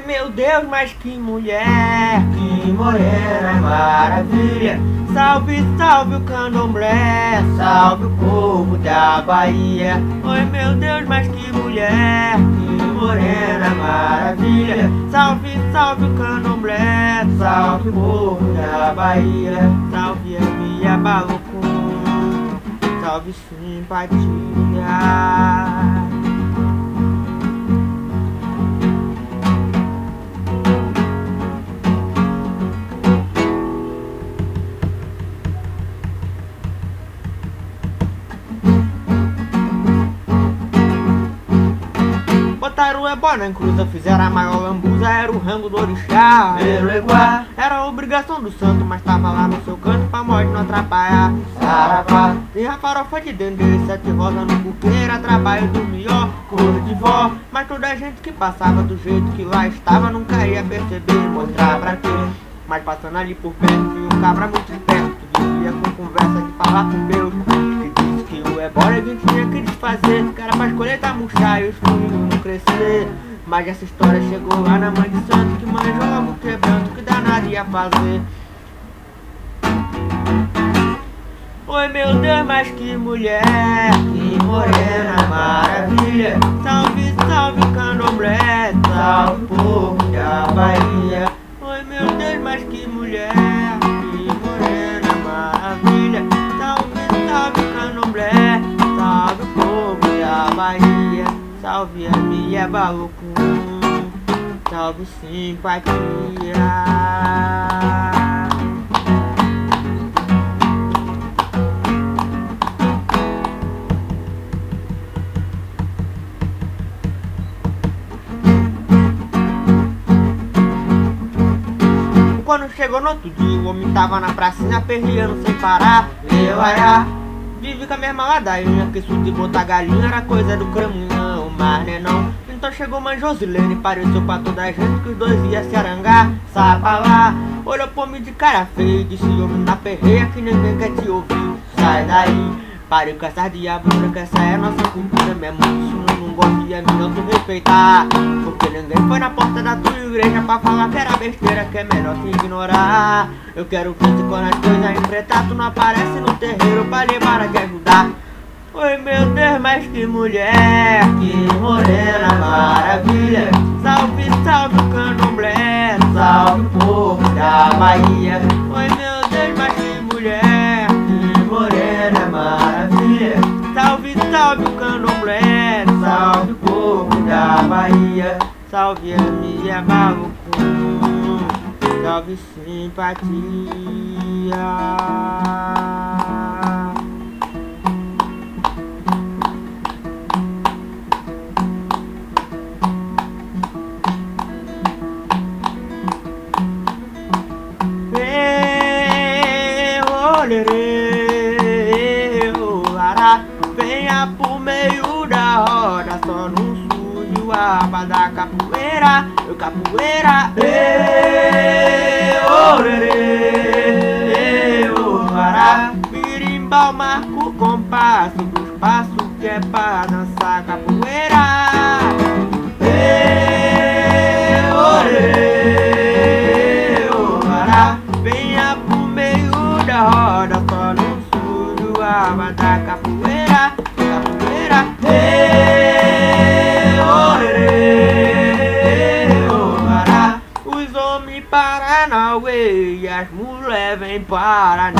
meu Deus, mas que mulher, que morena maravilha. Salve, salve o candomblé, salve o povo da Bahia. Oi meu Deus, mas que mulher, que morena maravilha. Salve, salve o candomblé, salve o povo da Bahia. Salve a minha Balucum, salve simpatia. Botaram o ebó na encruza, fizeram a maior lambuza, era o rango do orixá. Erueguá, Era a obrigação do santo, mas tava lá no seu canto pra morte não atrapalhar. Saravá, Tem a farofa de dendê, sete rosas no buquê, era trabalho do melhor, cor de vó. Mas toda a gente que passava do jeito que lá estava nunca ia perceber, mostrar pra quê. Mas passando ali por perto, vi um cabra muito esperto, vivia com conversa de falar com Deus. Que disse que o ebora a gente tinha que desfazer, que era pra escolher da murchar e os filhos não crescer. Mas essa história chegou lá na mãe de santo, que manjou logo quebrando, que danado ia fazer. Oi meu Deus, mas que mulher, que morena maravilha. Salve, salve o candomblé, salve o povo da Bahia. Oi meu Deus, mas que mulher, Bahia. Salve a minha Balucum, salve simpatia. Quando chegou no outro dia, o homem tava na pracinha perreando sem parar. Eu vive com a mesma ladainha, que isso de botar galinha era coisa do cramunhão, mas né não. Então chegou mãe Josilene, pareceu pra toda a gente que os dois iam se arangar. Sapa lá, olhou pra mim de cara feia disse: Homem na perreia que ninguém quer te ouvir. Sai daí, pare com essa diabura, que essa é nossa cultura mesmo. Isso eu não gosto de mim, não tu respeitar. Porque ninguém foi na porta da tua igreja pra falar que era besteira, que é melhor te ignorar. Eu quero ver se quando as coisas empretar, tu não aparece no terreiro pra levar a te ajudar. Oi meu Deus, mas que mulher, que morena maravilha. Salve, salve o candomblé, salve o povo da Bahia. Oi meu Salve, o candomblé, salve o povo da Bahia. Salve a minha Balucum, salve simpatia. Venha pro meio da roda, só não suje o aba da capoeira, eu capoeira. Ei, olherê, olará, birimbau marca o compasso dos passos que é pra dançar capoeira. Ei, olê, olará, venha pro meio da roda, só no sul aba da capoeira. As mulheres vêm Paraná.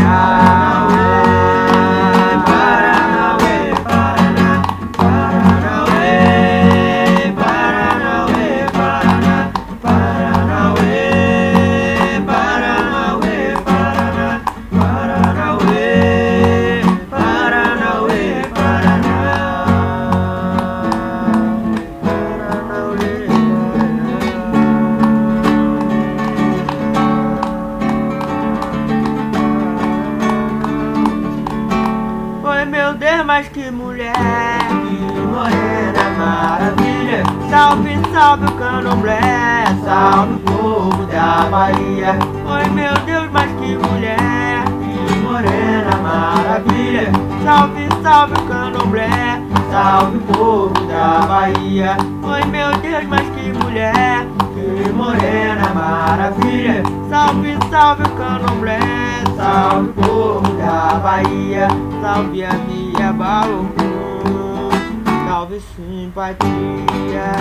Mas que mulher, que morena maravilha. Salve, salve o candomblé, salve o povo da Bahia. Oi meu Deus, mas que mulher, que morena maravilha. Salve, salve o candomblé, salve povo da Bahia. Oi meu Deus, mas que mulher, que morena maravilha. Salve, salve o candomblé, salve povo da Bahia. Salve a minha Bauru, salve simpatia.